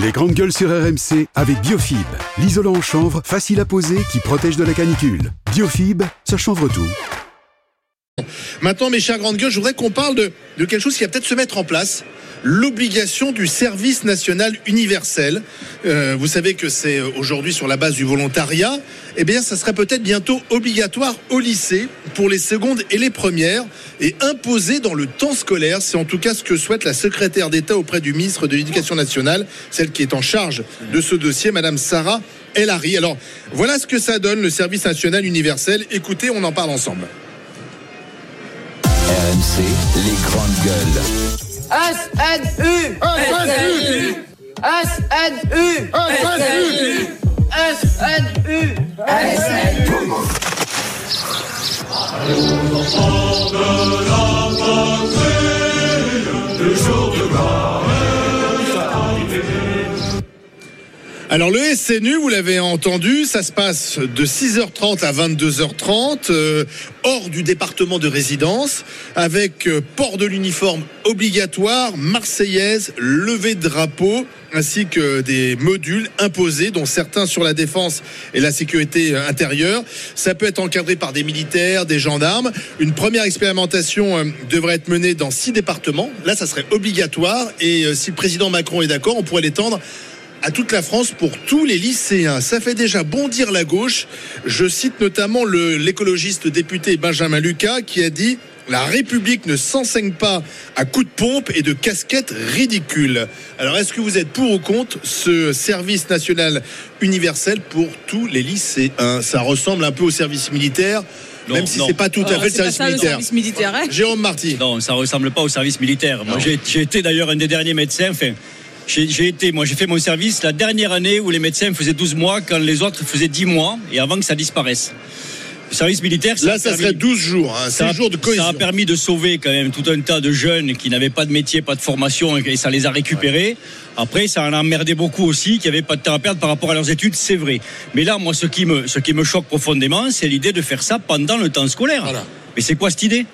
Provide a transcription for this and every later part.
Les grandes gueules sur RMC avec Biofib, l'isolant en chanvre facile à poser qui protège de la canicule. Biofib, ça chanvre tout. Maintenant, mes chers grandes gueules, je voudrais qu'on parle de, de quelque chose qui va peut-être se mettre en place l'obligation du service national universel. Euh, vous savez que c'est aujourd'hui sur la base du volontariat. Eh bien, ça serait peut-être bientôt obligatoire au lycée pour les secondes et les premières et imposé dans le temps scolaire. C'est en tout cas ce que souhaite la secrétaire d'État auprès du ministre de l'Éducation nationale, celle qui est en charge de ce dossier, Madame Sarah El Hari. Alors, voilà ce que ça donne le service national universel. Écoutez, on en parle ensemble. RMC, les grandes gueules. SNU. SNU. SNU. SNU. SNU. SNU. Allons enfants de la patrie, le jour de gloire. Alors le SNU, vous l'avez entendu, ça se passe de 6h30 à 22h30, euh, hors du département de résidence, avec euh, port de l'uniforme obligatoire, marseillaise, levée de drapeau, ainsi que des modules imposés, dont certains sur la défense et la sécurité euh, intérieure. Ça peut être encadré par des militaires, des gendarmes. Une première expérimentation euh, devrait être menée dans six départements. Là, ça serait obligatoire, et si le président Macron est d'accord, on pourrait l'étendre à toute la France pour tous les lycéens. Ça fait déjà bondir la gauche. Je cite notamment le- l'écologiste député Benjamin Lucas qui a dit la République ne s'enseigne pas à coups de pompe et de casquettes ridicules. Alors, est-ce que vous êtes pour ou contre ce service national universel pour tous les lycéens? Ça ressemble un peu au service militaire, Non, même si c'est pas tout à fait le service ça, le militaire. service militaire, hein Jérôme Marty. Non, ça ressemble pas au service militaire. Moi, Non. j'ai j'ai été d'ailleurs un des derniers médecins. Enfin, j'ai été, moi, j'ai fait mon service la dernière année où les médecins faisaient 12 mois, quand les autres faisaient 10 mois, et avant que ça disparaisse. Le service militaire, Là, a ça permis- serait 12 jours, hein, ça 6 a, jours de cohésion. ça a permis de sauver quand même tout un tas de jeunes qui n'avaient pas de métier, pas de formation, et ça les a récupérés. Après, ça en a emmerdé beaucoup aussi, qui n'avaient pas de temps à perdre par rapport à leurs études, c'est vrai. Mais là, moi, ce qui me, ce qui me choque profondément, c'est l'idée de faire ça pendant le temps scolaire. Voilà. Mais c'est quoi cette idée?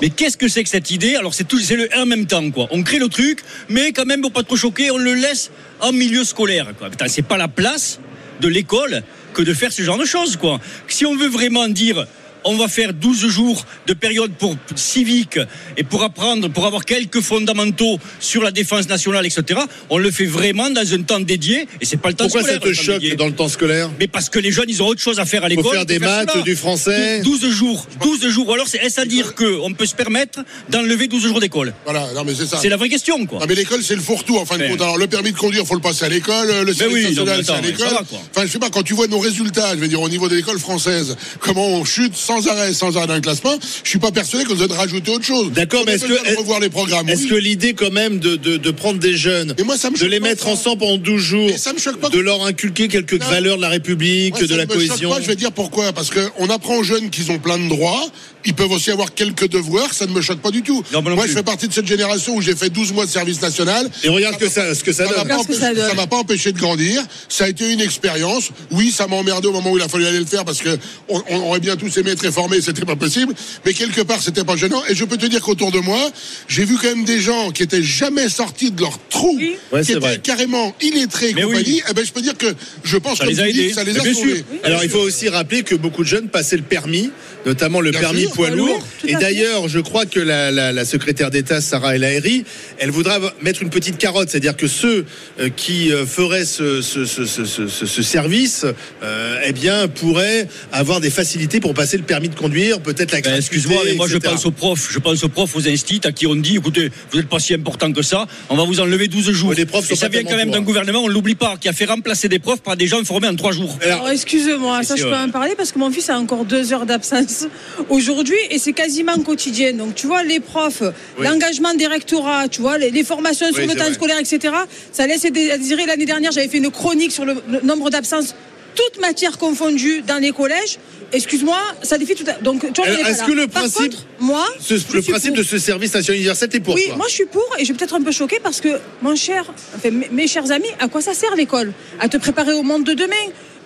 Mais qu'est-ce que c'est que cette idée? Alors c'est tout, c'est le en même temps quoi. On crée le truc, mais quand même pour pas trop choquer, on le laisse en milieu scolaire quoi. Putain, c'est pas la place de l'école que de faire ce genre de choses quoi. Si on veut vraiment dire on va faire 12 jours de période pour civique et pour apprendre, pour avoir quelques fondamentaux sur la défense nationale, etc. On le fait vraiment dans un temps dédié et c'est pas le temps Pourquoi ça scolaire. te le temps choque dédié. dans le temps scolaire? Mais parce que les jeunes, ils ont autre chose à faire à l'école. Faut faire des maths, cela. du français. 12 jours. 12 jours. Alors, c'est- est-ce à dire qu'on peut se permettre d'enlever 12 jours d'école? Voilà, non mais c'est ça. C'est la vraie question, quoi. Non mais l'école c'est le fourre-tout en fin de compte. Alors le permis de conduire faut le passer à l'école, le service oui, national c'est à l'école. ça. Enfin je sais pas quand tu vois nos résultats, je veux dire au niveau de l'école française, comment on chute sans arrêt, sans arrêt dans le classement, je suis pas persuadé qu'on devrait rajouter autre chose. D'accord, On mais est-ce que- revoir les programmes Est-ce oui. que l'idée quand même de, de, de prendre des jeunes, Et moi, ça me de les mettre ça. ensemble pendant 12 jours, ça me choque pas de leur inculquer quelques Non. valeurs de la République, Moi, de la ne me choque cohésion pas, je vais dire pourquoi. Parce qu'on apprend aux jeunes qu'ils ont plein de droits. Ils peuvent aussi avoir quelques devoirs. Ça ne me choque pas du tout. Non, moi non je fais partie de cette génération où j'ai fait 12 mois de service national. Et regarde que ça, ce que ça ce que empêché- ça donne. ça m'a pas empêché de grandir. Ça a été une expérience. Oui, ça m'a emmerdé au moment où il a fallu aller le faire parce que on, on aurait bien tous aimé être réformés, c'était pas possible. Mais quelque part, c'était pas gênant. Et je peux te dire qu'autour de moi, j'ai vu quand même des gens qui étaient jamais sortis de leur trou, Oui. Ouais, qui étaient vrai. carrément illettrés et Mais compagnie. oui. Eh ben, je peux dire que je pense que ça les a bien sauvés. sûr. Alors il faut aussi rappeler que beaucoup de jeunes passaient le permis, notamment le Bien permis sûr, poids poids lourd. Et d'ailleurs, je crois que la, la- la secrétaire d'État Sarah El Haïry, elle voudra mettre une petite carotte, c'est-à-dire que ceux euh, qui euh, feraient ce, ce- ce- ce- ce- ce- ce service, euh, eh bien, pourraient avoir des facilités pour passer le permis de conduire, peut-être la Ben, Excuse-moi, mais moi je pense aux profs, je pense aux profs, aux instits à qui on dit, écoutez, vous n'êtes pas si important que ça, on va vous enlever 12 jours. Ouais, les profs Et sont ça vient quand même d'un hein. gouvernement, on l'oublie pas, qui a fait remplacer des profs par des gens formés en 3 jours. Alors, Alors, excuse-moi, ça je peux ouais. en parler parce que mon fils a encore deux heures d'absence aujourd'hui et c'est quasiment quotidien. Donc tu vois, les profs, Oui. l'engagement des rectorats, tu vois, les, les formations sur Oui, le temps vrai. scolaire, etc. Ça laisse à désirer. L'année dernière, j'avais fait une chronique sur le, le nombre d'absences toutes matières confondues dans les collèges, excuse-moi, ça défie tout. À... Donc, est pas est-ce que le principe- contre, moi, Ce- le principe pour. de ce service national universel, t'es pour Oui, toi moi je suis pour et je vais peut-être un peu choquée parce que, mon cher, enfin, mes, chers amis, à quoi ça sert l'école? À te préparer au monde de demain.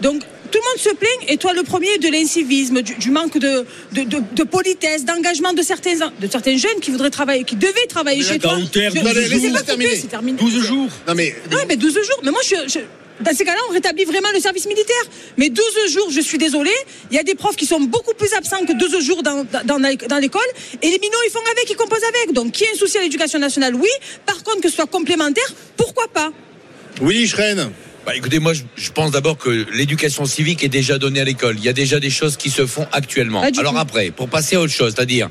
Donc tout le monde se plaint et toi le premier de l'incivisme, du, du manque de, de, de- de politesse, d'engagement de certains, de certains jeunes qui voudraient travailler, qui devaient travailler chez toi. Gauthier, Je- 12 je- laissez jours. Terminé. c'est terminé. 12 jours. Non mais Oui, mais 12 jours. Mais moi, je, je- dans ces cas-là, on rétablit vraiment le service militaire. Mais 12 jours, je suis désolée, il y a des profs qui sont beaucoup plus absents que 12 jours dans, dans, dans l'école. Et les minots, ils font avec, ils composent avec. Donc, qui a un souci à l'éducation nationale? Oui. Par contre, que ce soit complémentaire, pourquoi pas? Willy Schren. Bah, écoutez, moi, je, pense d'abord que l'éducation civique est déjà donnée à l'école. Il y a déjà des choses qui se font actuellement. Du Alors après, pour passer à autre chose, c'est-à-dire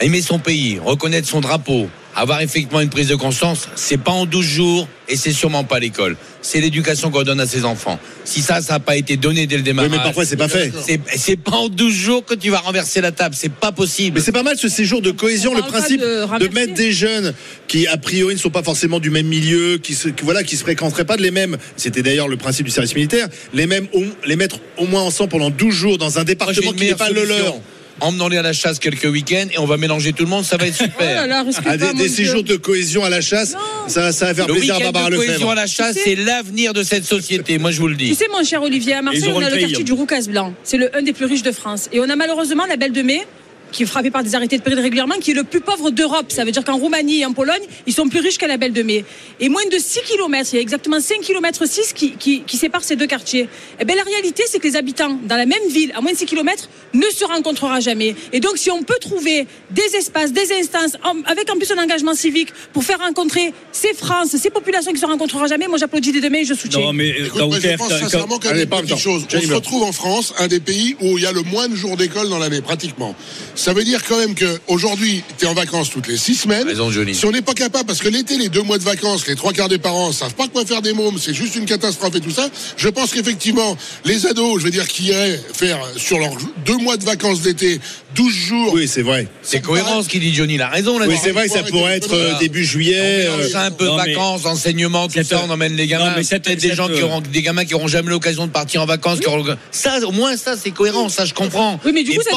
aimer son pays, reconnaître son drapeau, avoir effectivement une prise de conscience, c'est pas en 12 jours et c'est sûrement pas l'école. C'est l'éducation qu'on donne à ses enfants. Si ça, ça n'a pas été donné dès le Oui, démarrage. mais parfois c'est pas fait. c'est, c'est pas en 12 jours que tu vas renverser la table. C'est pas possible. Mais c'est pas mal ce séjour de cohésion, On le principe de mettre des jeunes qui a priori ne sont pas forcément du même milieu, qui se, qui, voilà, qui se fréquenteraient pas de les mêmes. C'était d'ailleurs le principe du service militaire. Les mêmes, les mettre au moins ensemble pendant 12 jours dans un département qui n'est pas le leur. Emmenons-les à la chasse quelques week-ends et on va mélanger tout le monde. Ça va être Oh super. là là, risque Ah, des, séjours de cohésion à la chasse, ça, ça va faire Le plaisir à Barbara cohésion à la chasse, Tu sais- c'est l'avenir de cette société. Moi, je vous le Tu dis. sais, mon cher Olivier, à Marseille, on a le quartier hein. du Roucas Blanc. C'est le un des plus riches de France. Et on a malheureusement la Belle de Mai, qui est frappée par des arrêtés de péril régulièrement, qui est le plus pauvre d'Europe. Ça veut dire qu'en Roumanie et en Pologne, ils sont plus riches qu'à la Belle de Mai. Et moins de 6 km, il y a exactement 5 km 6 qui, qui, qui séparent ces deux quartiers. Et bien, la réalité, c'est que les habitants dans la même ville, à moins de 6 km, ne se rencontrera jamais. Et donc, si on peut trouver des espaces, des instances, avec en plus un engagement civique pour faire rencontrer ces France, ces populations qui se rencontreront jamais, moi j'applaudis dès demain et je soutiens. Non, mais Écoute, moi, je pense sincèrement qu'il y a Allez, des petites choses. On se retrouve en France, un des pays où il y a le moins de jours d'école dans l'année, pratiquement. Ça veut dire quand même qu'aujourd'hui, tu es en vacances toutes les six semaines. Raison, Johnny. Si on n'est pas capable, parce que l'été, les deux mois de vacances, les trois quarts des parents savent pas quoi faire des mômes, c'est juste une catastrophe et tout ça. Je pense qu'effectivement, les ados, je veux dire, qui iraient faire sur leurs deux mois de vacances d'été, 12 jours. Oui, c'est vrai. C'est cohérent ce qu'il dit Johnny. Il a raison là. Oui, c'est vrai ça pourrait être euh, début juillet. On euh, mélange un peu non, vacances, enseignement, tout ça, on emmène les gamins. Non, mais cette- Peut-être des gens qui auront, des gamins qui auront jamais l'occasion de partir en vacances. qui auront- Ça, au moins, ça, c'est cohérent, ça, je comprends. Oui, mais du coup, ça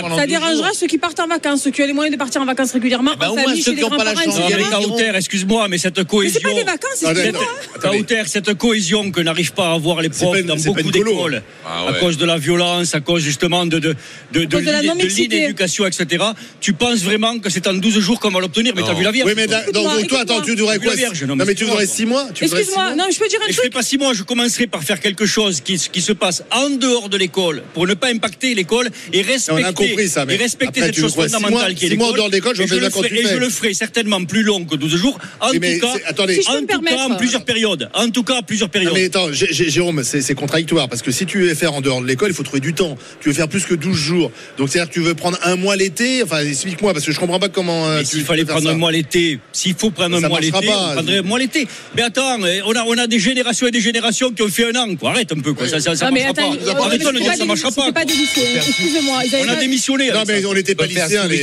pendant ça 12 dérangera ceux qui partent en vacances, ceux qui ont les moyens de partir en vacances régulièrement, en au moins, ceux qui ont pas la chance mais excuse-moi, mais cette Mais cohésion. c'est pas des vacances, excuse-moi. Gauthier, cette cohésion que n'arrivent pas à avoir les C'est profs dans beaucoup d'écoles, Ah à cause de la violence, à cause justement de, l'inéducation, etc. Tu penses vraiment que c'est en 12 jours qu'on va l'obtenir Mais t'as vu la Vierge Oui, mais donc, toi, attends, tu la quoi non, mais mais tu excuse-moi, 6 mois Excuse-moi, non, je peux dire un Et je fais truc. pas six mois, je commencerai par faire quelque chose qui, se passe en dehors de l'école pour ne pas impacter l'école et respecter, On a compris ça, mais et respecter après, cette chose fondamentale qui est l'école. dehors de l'école, je le ferai- Et je le ferai certainement plus long que 12 jours. En mais tout cas, attendez. Si en me tout cas, permettre. en plusieurs périodes. En tout cas, en plusieurs Non, périodes. mais attends, Jé- Jé- Jérôme, c'est contradictoire parce que si tu veux faire en dehors de l'école, il faut trouver du temps. Tu veux faire plus que 12 jours. Donc c'est-à-dire que tu veux prendre un mois l'été. Enfin, explique-moi parce que je comprends pas comment. euh, s'il fallait prendre un mois l'été, s'il faut prendre un mois marchera l'été, on prendrait un mois l'été. Mais attends, euh, on a, on a des générations et des générations qui ont fait un an. Quoi. Arrête un peu, quoi. Ça, ça, ça marchera attends, pas. Arrêtons de dire ça marchera pas. Excusez-moi. On a pas- Non, mais on n'était pas lycéens. les-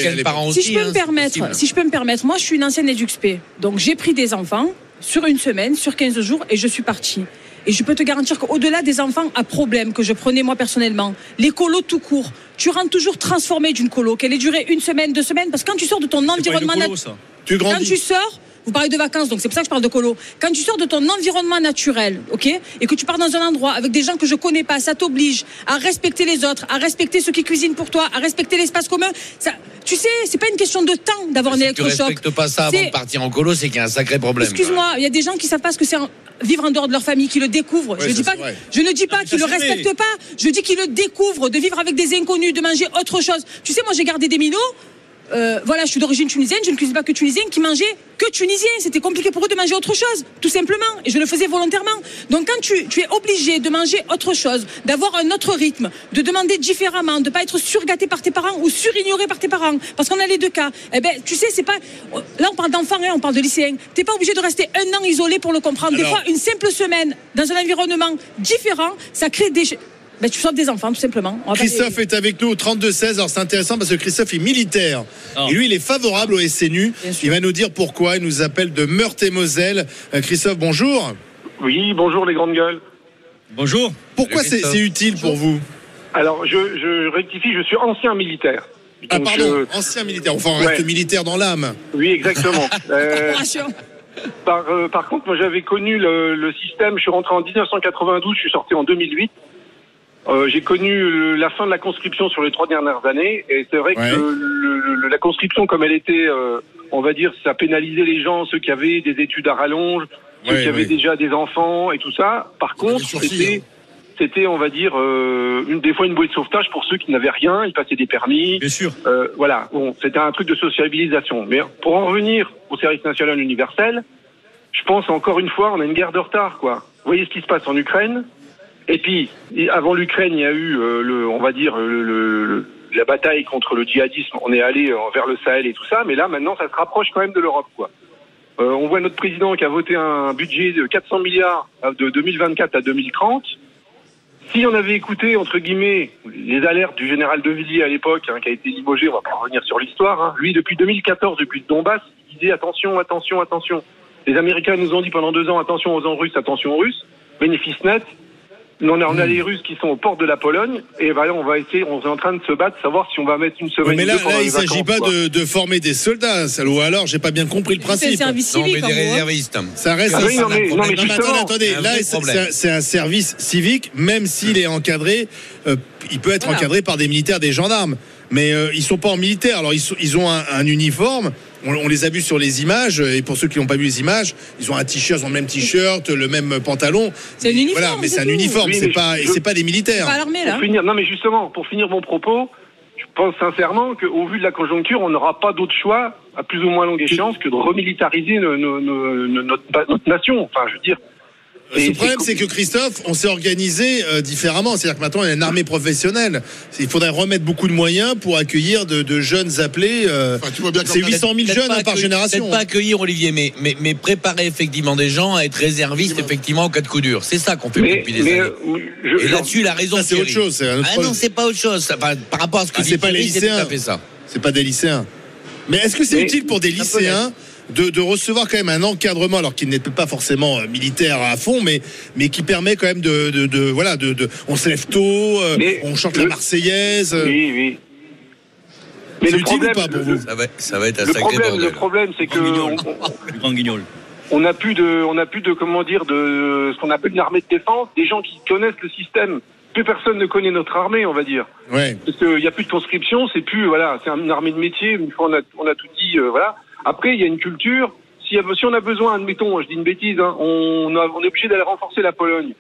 Si je peux hein, me permettre, possible. si je peux me permettre, moi je suis une ancienne EduxP. Donc j'ai pris des enfants sur une semaine, sur 15 jours et je suis partie. Et je peux te garantir qu'au-delà des enfants à problème que je prenais moi personnellement, les colos tout court, tu rentres toujours transformé d'une colo, qu'elle ait duré une semaine, deux semaines, parce que quand tu sors de ton environnement colo, nat- ça. Tu quand tu sors, vous parlez de vacances, donc c'est pour ça que je parle de colo. Quand tu sors de ton environnement naturel, ok, et que tu pars dans un endroit avec des gens que je connais pas, ça t'oblige à respecter les autres, à respecter ceux qui cuisinent pour toi, à respecter l'espace commun. Ça, tu sais, c'est pas une question de temps d'avoir un Si tu électrochoc. respectes pas ça avant de partir en colo, c'est qu'il y a un sacré problème. Excuse-moi, il y a des gens qui savent pas ce que c'est vivre en dehors de leur famille, qui le découvrent. Ouais, je, dis pas, je ne dis pas qu'ils le respectent pas, je dis qu'ils le découvrent, de vivre avec des inconnus, de manger autre chose. Tu sais, moi j'ai gardé des minots. Euh, voilà, je suis d'origine tunisienne, je ne cuisine pas que tunisien, qui mangeaient que tunisien. C'était compliqué pour eux de manger autre chose, tout simplement. Et je le faisais volontairement. Donc quand tu, tu es obligé de manger autre chose, d'avoir un autre rythme, de demander différemment, de pas être surgâté par tes parents ou surignoré par tes parents, parce qu'on a les deux cas. Eh ben, tu sais, c'est pas. Là, on parle d'enfants, hein, on parle de lycéens. T'es pas obligé de rester un an isolé pour le comprendre. Des fois, une simple semaine dans un environnement différent, ça crée des. Ben, tu sauves des enfants, tout simplement. On va pas- Christophe est avec nous au 32-16. Alors c'est intéressant parce que Christophe est militaire. Ah. Et lui, il est favorable au SNU. Il va nous dire pourquoi. Il nous appelle de Meurthe et Moselle. Euh, Christophe, bonjour. Oui, bonjour les grandes gueules. Bonjour. Pourquoi c'est utile pour vous Alors, je, je rectifie, je suis ancien militaire. Ah Donc, pardon, je- ancien militaire. Enfin, on reste Ouais. militaire dans l'âme. oui, exactement. Euh, par, euh, par contre, moi, j'avais connu le, le système. Je suis rentré en 1992, je suis sorti en 2008. Euh, j'ai connu le- la fin de la conscription sur les trois dernières années, et c'est vrai Ouais. que le- le- la conscription, comme elle était, euh, on va dire, ça pénalisait les gens, ceux qui avaient des études à rallonge, ceux Ouais, qui avaient déjà des enfants et tout ça. Par contre, c'était, hein. c'était, on va dire, euh, une des fois une bouée de sauvetage pour ceux qui n'avaient rien, ils passaient des permis. Bien sûr. Euh, voilà, bon, c'était un truc de sociabilisation. Mais pour en revenir au service national universel, je pense encore une fois, on a une guerre de retard, quoi. Vous voyez ce qui se passe en Ukraine Et puis, avant l'Ukraine, il y a eu, euh, le, on va dire, le- le- la bataille contre le djihadisme. On est allé euh, vers le Sahel et tout ça, mais là, maintenant, ça se rapproche quand même de l'Europe, quoi. Euh, on voit notre président qui a voté un budget de 400 milliards euh, de 2024 à 2030. Si on avait écouté, entre guillemets, les alertes du général De Villiers à l'époque, hein, qui a été limogé, on va pas revenir sur l'histoire, hein, lui, depuis 2014, depuis le Donbass, il disait attention, attention, attention. Les Américains nous ont dit pendant deux ans attention aux Russes, attention aux Russes. Bénéfice net. On a, on a les Russes qui sont aux portes de la Pologne, et voilà, on va essayer, on est en train de se battre, savoir si on va mettre une semaine. Oui, mais ou là, deux là il les s'agit pas de, de former des soldats, ça, ou alors j'ai pas bien compris le C'est le principe. service Non, mais civique, des hein. réservistes. Ça reste Ah un- oui, non, mais- non, mais Non, attendez, attendez, un là, c'est c'est un, c'est un service civique, même s'il est encadré, euh, il peut être Voilà. encadré par des militaires, des gendarmes. Mais euh, ils sont pas en militaire, alors ils, sont- ils ont un, un uniforme. On, on les a vus sur les images, et pour ceux qui n'ont pas vu les images, ils ont un t-shirt, ils ont le même t-shirt, le même pantalon. C'est un uniforme, Voilà, mais c'est un uniforme, Oui, c'est pas, je- c'est pas des militaires. Pas l'armée, là. Pour finir, non mais justement, pour finir mon propos, je pense sincèrement qu'au vu de la conjoncture, on n'aura pas d'autre choix, à plus ou moins longue échéance, que de remilitariser no- no- no- no- notre, notre nation. Enfin, je veux dire. Le problème, c'est- que Christophe, on s'est organisé euh, différemment. C'est-à-dire que maintenant, il y a une armée professionnelle. Il faudrait remettre beaucoup de moyens pour accueillir de, de jeunes appelés. euh, Enfin, tu vois bien c'est comme 800 000 Peut-être jeunes hein, par génération. Peut-être pas accueillir Olivier, mais, mais, mais préparer effectivement des gens à être réservistes effectivement en cas de coup dur. C'est ça qu'on fait Mais, depuis des mais, années. euh, je- Et là-dessus, il a raison. C'est autre chose. C'est un autre Ah non, c'est pas autre chose. Enfin, par rapport à ce que Ah, dit c'est pas les Thierry, tout lycéens. à fait ça. C'est pas des lycéens. Mais est-ce que c'est utile pour des lycéens de, de recevoir quand même un encadrement, alors qu'il n'est pas forcément euh, militaire à fond, mais, mais qui permet quand même de, de, de- voilà, de, de- on se lève tôt, euh, Mais on chante le- la Marseillaise. euh, Oui, oui. Mais C'est le utile ou problème, pas pour vous? Ça va, ça va être un le sacré problème, bordel. le problème, c'est que guignol. on- grand guignol. on n'a plus de, on n'a plus de, comment dire, de ce qu'on appelle une armée de défense, des gens qui connaissent le système. Plus personne ne connaît notre armée, on va dire. Ouais. Parce qu'il n'y a plus de conscription, c'est plus, voilà, c'est une armée de métier. Une fois, on a, on a tout dit, euh, voilà. Après, il y a une culture. Si, on a besoin, admettons, je dis une bêtise, hein, on, a- on est obligé d'aller renforcer la Pologne.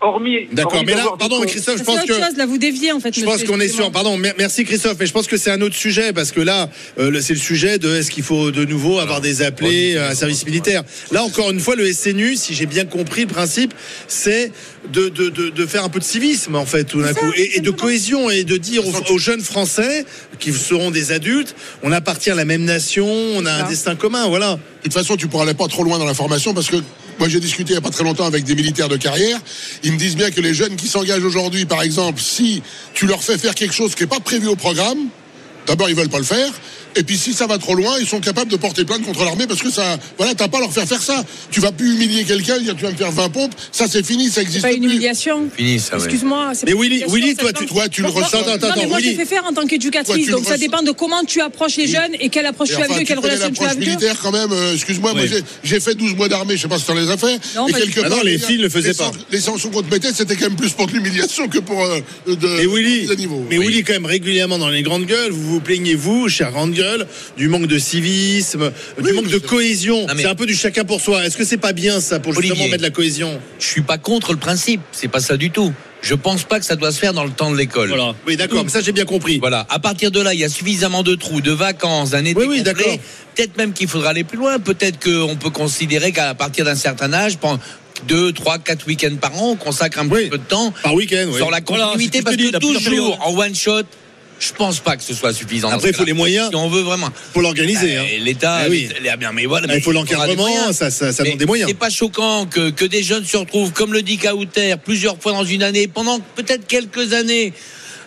Hormis. D'accord, mais là, pardon, Christophe, je pense que. chose, là, vous déviez, en fait. Je pense qu'on est sur. Pardon, mer- merci Christophe, mais je pense que c'est un autre sujet parce que là, euh, c'est le sujet de est-ce qu'il faut de nouveau avoir des appelés à un service militaire. Là, encore une fois, le SNU, si j'ai bien compris le principe, c'est de, de, de, de faire un peu de civisme en fait tout d'un coup et, et de cohésion et de dire aux, aux jeunes Français qui seront des adultes, on appartient à la même nation, on a un destin commun, voilà. De toute façon, tu pourras aller pas trop loin dans la formation parce que moi j'ai discuté il n'y a pas très longtemps avec des militaires de carrière. Ils me disent bien que les jeunes qui s'engagent aujourd'hui, par exemple, si tu leur fais faire quelque chose qui n'est pas prévu au programme, d'abord ils veulent pas le faire. Et puis si ça va trop loin, ils sont capables de porter plainte contre l'armée parce que ça, voilà, t'as pas à leur faire faire ça. Tu vas plus humilier quelqu'un, dire tu vas me faire 20 pompes, ça c'est fini, ça C'est existe pas une plus. humiliation. Fini, ça, ouais. Excuse-moi. c'est Mais pas une Willy, humiliation, Willy, ça toi, dépend- tu, Toi, tu le ressens. Non, mais moi, j'ai fait faire en tant qu'éducatrice, donc ça dépend de comment tu approches les jeunes et quelle approche tu as avec eux, tu quelle relation tu as avec eux. militaire quand même, euh, excuse-moi, j'ai- fait 12 mois d'armée, je sais pas si t'en les as fait. Non. Ah les filles le faisaient pas. Les sanctions qu'on te mettait, c'était quand même plus pour de l'humiliation que pour euh, de, Et Willy, mais Willy, quand même, régulièrement dans les grandes gueules, vous vous plaignez, vous, chère grande du manque de civisme, du manque de cohésion. C'est un peu du chacun pour soi. Est-ce que c'est pas bien, ça, pour justement Olivier. mettre la cohésion Je suis pas contre le principe. C'est pas ça du tout. Je pense pas que ça doit se faire dans le temps de l'école. Voilà. Oui, d'accord, mais ça, j'ai bien compris. Voilà. À partir de là, il y a suffisamment de trous, de vacances, d'un été Oui, oui, d'accord. Peut-être même qu'il faudra aller plus loin. Peut-être qu'on peut considérer qu'à partir d'un certain âge, pendant deux, trois, quatre week-ends par an, on consacre un Oui. petit peu de temps Par week-end, oui. sur la Voilà, continuité que parce que la plusieurs 12 jours en one shot, je pense pas que ce soit suffisant. Après, il faut les moyens Si on veut vraiment. pour l'organiser. hein. Euh, L'État, Ah oui. bien, mais voilà. Ah, il faut l'encadrement, moyens. ça, ça, ça Mais demande des moyens. C'est pas choquant que, que des jeunes se retrouvent, comme le dit Kauter, plusieurs fois dans une année, pendant peut-être quelques années.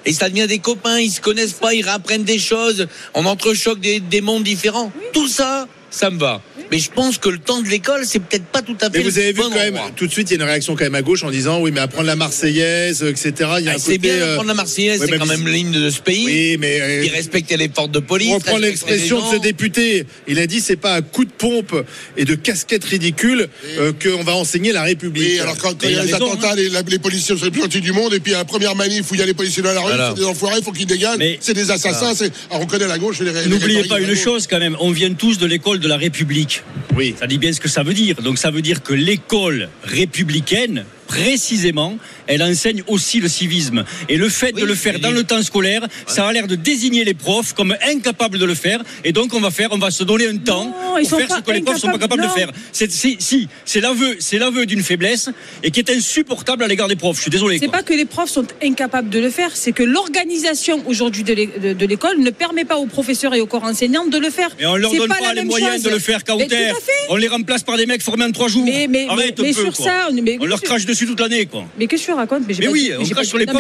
Et ça devient des copains, ils se connaissent pas, ils réapprennent des choses, on entrechoque des, des mondes différents. Tout ça, ça me va. Mais je pense que le temps de l'école, c'est peut-être pas tout à fait Mais vous le avez vu quand même, tout de suite, il y a une réaction quand même à gauche en disant oui, mais apprendre la Marseillaise, etc. Il y a Ah, un c'est côté. bien euh, d'apprendre la Marseillaise, ouais, c'est quand même l'hymne de ce pays. Oui, mais euh, Il respectait les forces de police. on reprend respectait l'expression de ce député. Il a dit c'est pas à coup de pompe et de casquette ridicule euh, qu'on va enseigner la République. Et alors quand, quand il y a les raison, attentats, les, la- les policiers sont les plus gentils du monde, et puis à la première manif où il y a les policiers dans la rue, Voilà. c'est des enfoirés, il faut qu'ils dégagent, Mais- c'est des assassins, c'est... Alors on connaît la gauche et les N'oubliez pas une chose quand même, on vient tous de l'école de la République. Oui. Ça dit bien ce que ça veut dire. Donc ça veut dire que l'école républicaine, précisément, elle enseigne aussi le civisme. Et le fait Oui, de le faire dans le temps scolaire, ça a l'air de désigner les profs comme incapables de le faire. Et donc on va faire, on va se donner un temps pour faire ce que les profs sont pas capables de non. faire. C'est, si, c'est l'aveu, c'est l'aveu d'une faiblesse et qui est insupportable à l'égard des profs. Je suis désolé. C'est pas que les profs sont incapables de le faire, c'est que l'organisation aujourd'hui de l'é- de de l'école ne permet pas aux professeurs et aux corps enseignants de le faire. Et on leur donne pas, les moyens chose. de le faire Mais Kauter. On les remplace par des mecs formés en trois jours. Mais- mais- Arrête mais- un mais peu, sur quoi. ça, on- mais- on leur crache dessus toute l'année, quoi. Mais qu'est-ce que tu racontes j'ai Mais pas oui, dit- on crache pas- sur les mais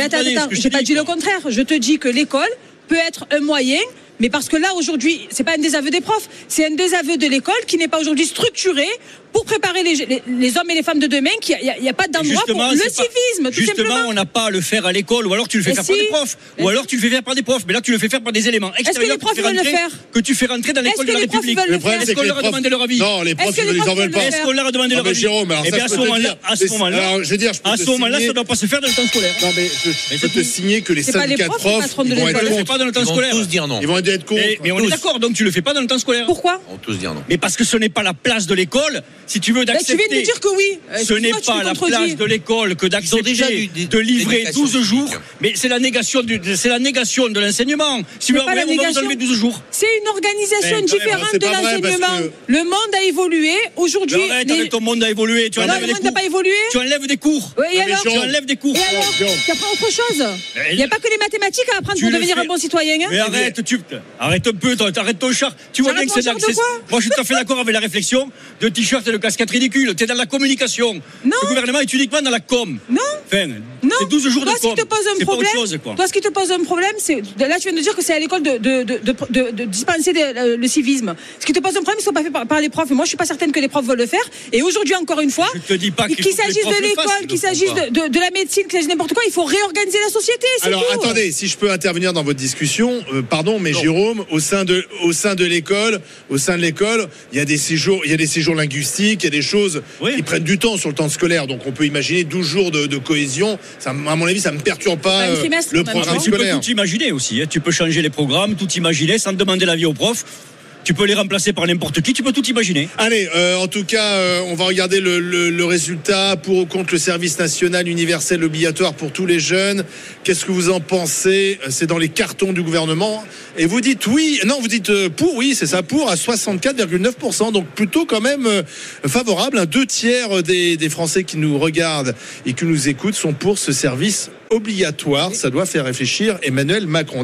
je j'ai pas dit le contraire. Je te dis que l'école peut être un moyen, mais parce que là aujourd'hui, c'est pas un désaveu des profs, c'est un désaveu de l'école qui n'est pas aujourd'hui structuré pour préparer les, les- les hommes et les femmes de demain. Qu'il n'y a, il y a pas d'endroit pour Justement, le c'est pas- civisme, tout Justement, simplement. on n'a pas à le faire à l'école, ou alors tu le fais faire par des profs, ou alors tu le fais faire par des profs, mais là tu le fais faire par des éléments que extérieurs les profs que, tu fais veulent le rentrer, faire que tu fais rentrer dans Est-ce l'école que de la les profs République. veulent le problème, faire c'est Est-ce que qu'on les leur a profs- demandé leur avis Non, les profs, Est-ce que ils en veulent pas. Est-ce qu'on leur a demandé Ah, leur avis à ce moment-là, à ce moment-là, ça ne doit pas se faire dans le temps scolaire. Non, mais je, peux te signer que les syndicats de profs, ils vont être contre. Ils tous dire non. Ils vont être contre. Mais, mais on est d'accord, donc tu le fais pas dans le temps scolaire. Pourquoi vont tous dire non. Mais parce que ce n'est pas la place de l'école, si tu veux Bah, Tu d'accepter. viens de dire que oui. Euh, Ce n'est tu pas la place de l'école que d'accepter du- de livrer d'éducation 12 jours, mais c'est la négation du, c'est la négation de l'enseignement. Si C'est vous on va vous négation. enlever 12 jours. C'est une organisation Mais différente de l'enseignement. que- Le monde a évolué. Aujourd'hui, Mais arrête les- avec ton monde a évolué. Tu Non, enlèves le des monde n'a cours. pas évolué. Tu enlèves des cours. Oui, et Non, mais alors Tu enlèves des cours. Et alors Jérôme. Tu apprends autre chose. Il n'y a pas que les mathématiques à apprendre Tu pour devenir fais. un bon citoyen. hein. Mais arrête, tu arrête un peu, toi, arrête ton char. Tu vois bien que c'est Moi, je suis tout à fait d'accord avec la réflexion de t-shirt et de casquette ridicule. Tu es dans la communication. Non. Le gouvernement est uniquement dans la com. Non. Enfin, Non. c'est 12 jours toi, de ce qui te pose un C'est pas autre problème, chose, quoi. toi, ce qui te pose un problème, c'est là, tu viens de dire que c'est à l'école de, de, de, de, de- de dispenser des- le, le civisme. Ce qui te pose un problème, ils sont pas faits par, par les profs. Et moi, je suis pas certaine que les profs veulent le faire. Et aujourd'hui, encore une fois, Je te dis pas qu'il les s'agisse de l'école, qu'il s'agisse de, de, de la médecine, qu'il s'agisse de n'importe quoi, il faut réorganiser la société. Alors tout. attendez, si je peux intervenir dans votre discussion, euh, pardon, mais Jérôme, au sein de au sein de l'école, au sein de l'école, il y a des séjours, il y a des séjours linguistiques, il y a des choses Oui. qui prennent du temps sur le temps scolaire. Donc on peut imaginer 12 jours de, de cohésion. Ça, à mon avis, ça me perturbe pas un euh, le programme tu peux tout imaginer aussi. hein. Tu peux changer les programmes, tout imaginer sans demander l'avis aux profs. Tu peux les remplacer par n'importe qui. Tu peux tout imaginer. Allez, euh, en tout cas, euh, on va regarder le, résultat pour ou contre le service national universel obligatoire pour tous les jeunes. Qu'est-ce que vous en pensez? C'est dans les cartons du gouvernement. Et vous dites oui, non, vous dites euh, pour, oui, c'est ça, pour à 64,9%. Donc plutôt quand même euh, favorable. Un deux tiers des Français qui nous regardent et qui nous écoutent sont pour ce service obligatoire. Ça doit faire réfléchir Emmanuel Macron.